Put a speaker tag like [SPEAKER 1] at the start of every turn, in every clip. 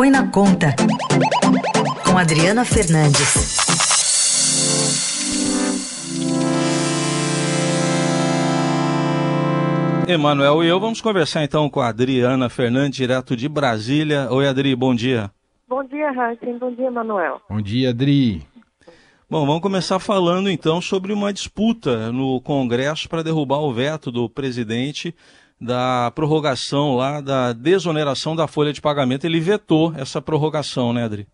[SPEAKER 1] Põe na Conta, com Adriana Fernandes.
[SPEAKER 2] Emanuel e eu vamos conversar então com a Adriana Fernandes, direto de Brasília. Oi, Adri, bom dia.
[SPEAKER 3] Bom dia, Raíssa. Bom dia, Emanuel.
[SPEAKER 4] Bom dia, Adri.
[SPEAKER 2] Bom, vamos começar falando então sobre uma disputa no Congresso para derrubar o veto do presidente da prorrogação lá da desoneração da folha de pagamento. Ele vetou essa prorrogação, né, Adri?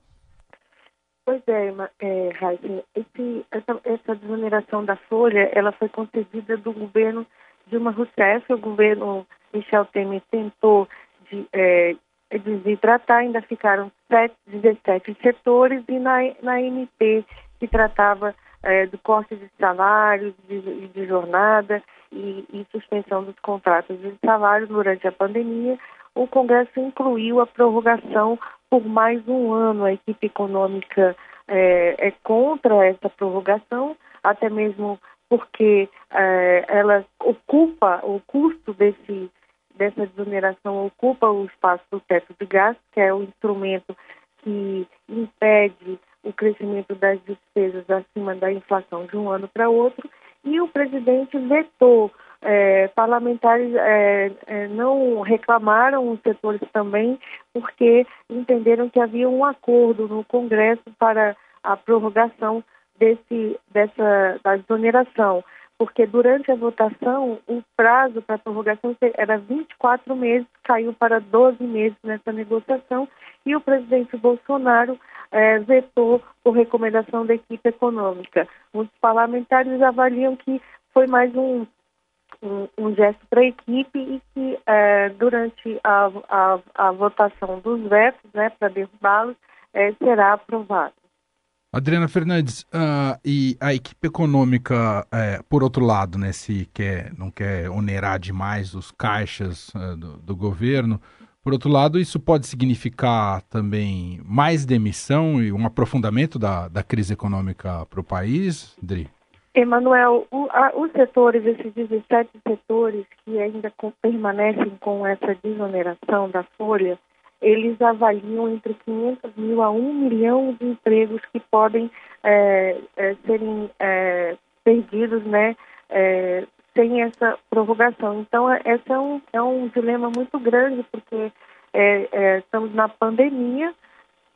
[SPEAKER 3] Pois é, é Raíssa, essa, essa desoneração da folha, ela foi concedida do governo Dilma Rousseff, o governo Michel Temer tentou de, é, desidratar, ainda ficaram 7, 17 setores e na, na MP, que tratava é, do corte de salários, de, de jornada e, e, suspensão dos contratos de salário durante a pandemia, o Congresso incluiu a prorrogação por mais um ano. A equipe econômica é, é contra essa prorrogação, até mesmo porque é, ela ocupa o custo desse, dessa desoneração ocupa o espaço do teto de gastos, que é o instrumento que impede o crescimento das despesas acima da inflação de um ano para outro, e o presidente vetou. É, parlamentares é, é, não reclamaram, os setores também, porque entenderam que havia um acordo no Congresso para a prorrogação desse, dessa, da exoneração, porque durante a votação o prazo para prorrogação era 24 meses, caiu para 12 meses nessa negociação e o presidente Bolsonaro é, vetou por recomendação da equipe econômica. Os parlamentares avaliam que foi mais um, um, um gesto para a equipe e que é, durante a, a, a, votação dos vetos, né, para derrubá-los, é, será aprovado.
[SPEAKER 4] Adriana Fernandes, uh, e a equipe econômica, é, por outro lado, né, se quer, não quer onerar demais os caixas uh, do, do, governo, por outro lado, isso pode significar também mais demissão e um aprofundamento da, da crise econômica para o país, Dri?
[SPEAKER 3] Emanuel, os setores, esses 17 setores que ainda com, permanecem com essa desoneração da folha, eles avaliam entre 500 mil a 1 milhão de empregos que podem é, é, serem é, perdidos, né, é, sem essa prorrogação. Então, é, esse é um, é um dilema muito grande, porque é, estamos na pandemia,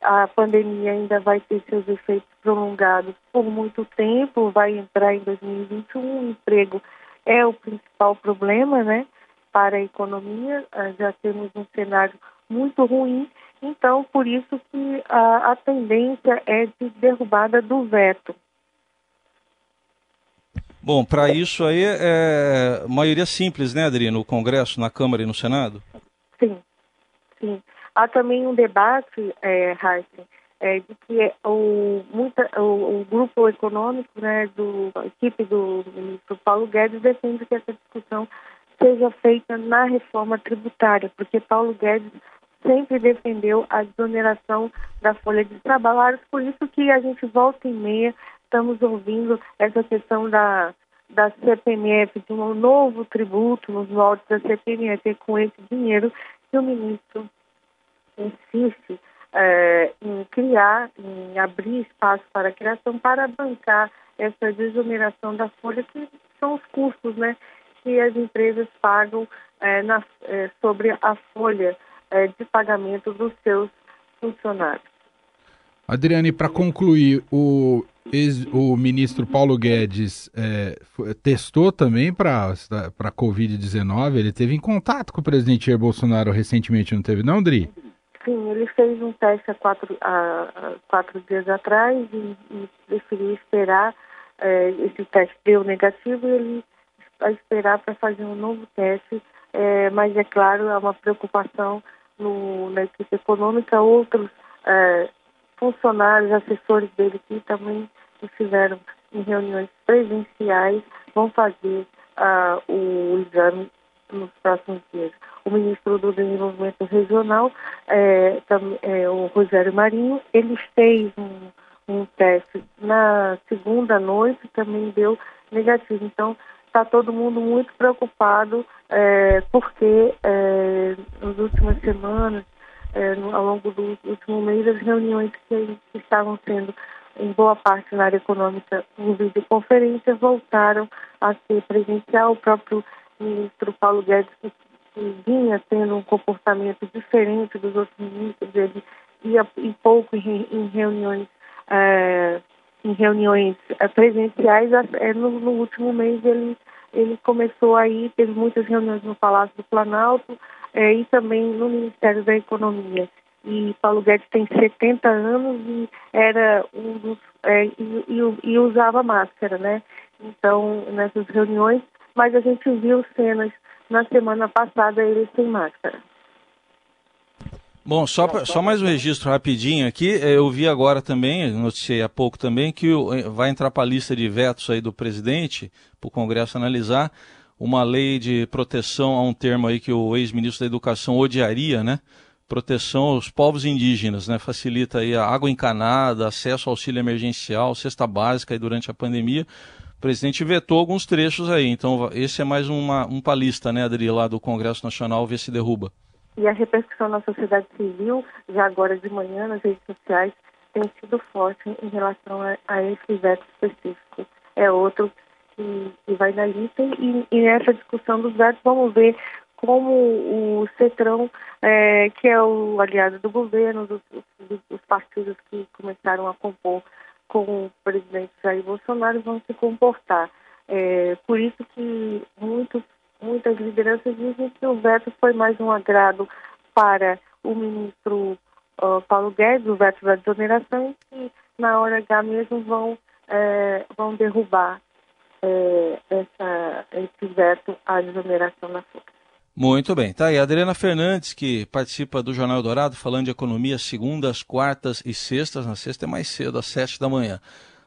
[SPEAKER 3] a pandemia ainda vai ter seus efeitos prolongados por muito tempo, vai entrar em 2021, o emprego é o principal problema, né, para a economia, ah, já temos um cenário muito ruim. Então, por isso que a, a tendência é de derrubada do veto.
[SPEAKER 2] Bom, para isso aí é maioria simples, né, Adri, no Congresso, na Câmara e no Senado?
[SPEAKER 3] Sim, sim. Há também um debate, é, Heisen, é, de que o, muita, o, o, grupo econômico, né, do, a equipe do ministro Paulo Guedes defende que essa discussão seja feita na reforma tributária, porque Paulo Guedes sempre defendeu a desoneração da folha de trabalho, por isso que a gente volta e meia estamos ouvindo essa questão da, da CPMF, de um novo tributo nos moldes da CPMF, com esse dinheiro que o ministro insiste é, em criar, em abrir espaço para a criação, para bancar essa desoneração da folha, que são os custos né, que as empresas pagam é, na, é, sobre a folha é, de pagamento dos seus funcionários.
[SPEAKER 4] Adriane, para concluir, o, o ministro Paulo Guedes é, testou também para a Covid-19? Ele teve em contato com o presidente Jair Bolsonaro recentemente, não teve, não, Dri?
[SPEAKER 3] Sim, ele fez um teste há quatro, há, quatro dias atrás e, e preferiu esperar. É, esse teste deu negativo e ele vai esperar para fazer um novo teste. É, mas, é claro, há uma preocupação no, na equipe econômica, outros é, funcionários, assessores dele que também estiveram em reuniões presenciais vão fazer uh, o exame nos próximos dias. O ministro do Desenvolvimento Regional, é, tam, é, o Rogério Marinho, ele fez um, um teste na segunda noite, também deu negativo. Então, está todo mundo muito preocupado é, porque é, nas últimas semanas no, ao longo do último mês, as reuniões que, que estavam sendo em boa parte na área econômica em videoconferência voltaram a ser presencial. O próprio ministro Paulo Guedes, que, que vinha tendo um comportamento diferente dos outros ministros, ele ia em pouco em, em reuniões é, em reuniões é, presenciais. No, no, último mês ele ele começou aí teve muitas reuniões no Palácio do Planalto é, e também no Ministério da Economia e Paulo Guedes tem 70 anos e era um dos é, e, e, e, usava máscara, né? Então nessas reuniões, mas a gente viu cenas na semana passada ele sem máscara.
[SPEAKER 2] Bom, só, pra, só mais um registro rapidinho aqui. É, eu vi agora também, noticiei há pouco também, que vai entrar para a lista de vetos aí do presidente, para o Congresso analisar, uma lei de proteção a um termo aí que o ex-ministro da Educação odiaria, né? proteção aos povos indígenas, né? Facilita aí a água encanada, acesso ao auxílio emergencial, cesta básica aí durante a pandemia. O presidente vetou alguns trechos aí, então esse é mais uma, um palista, né, Adri, lá do Congresso Nacional, ver se derruba.
[SPEAKER 3] E a repercussão na sociedade civil, já agora de manhã nas redes sociais, tem sido forte em relação a, a esse veto específico. É outro que, que vai na lista e, e nessa discussão dos vetos vamos ver como o Cetrão, é, que é o aliado do governo, dos, dos, dos, partidos que começaram a compor com o presidente Jair Bolsonaro, vão se comportar. É, por isso que muitas lideranças dizem que o veto foi mais um agrado para o ministro uh, Paulo Guedes, o veto da desoneração, e que na hora H mesmo vão, é, vão derrubar é, essa, esse veto à desoneração na força.
[SPEAKER 2] Muito bem. Tá aí a Adriana Fernandes, que participa do Jornal Dourado, falando de economia segundas, quartas e sextas. Na sexta é mais cedo, às sete da manhã.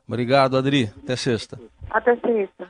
[SPEAKER 2] Obrigado, Adri. Até sexta.
[SPEAKER 3] Até sexta.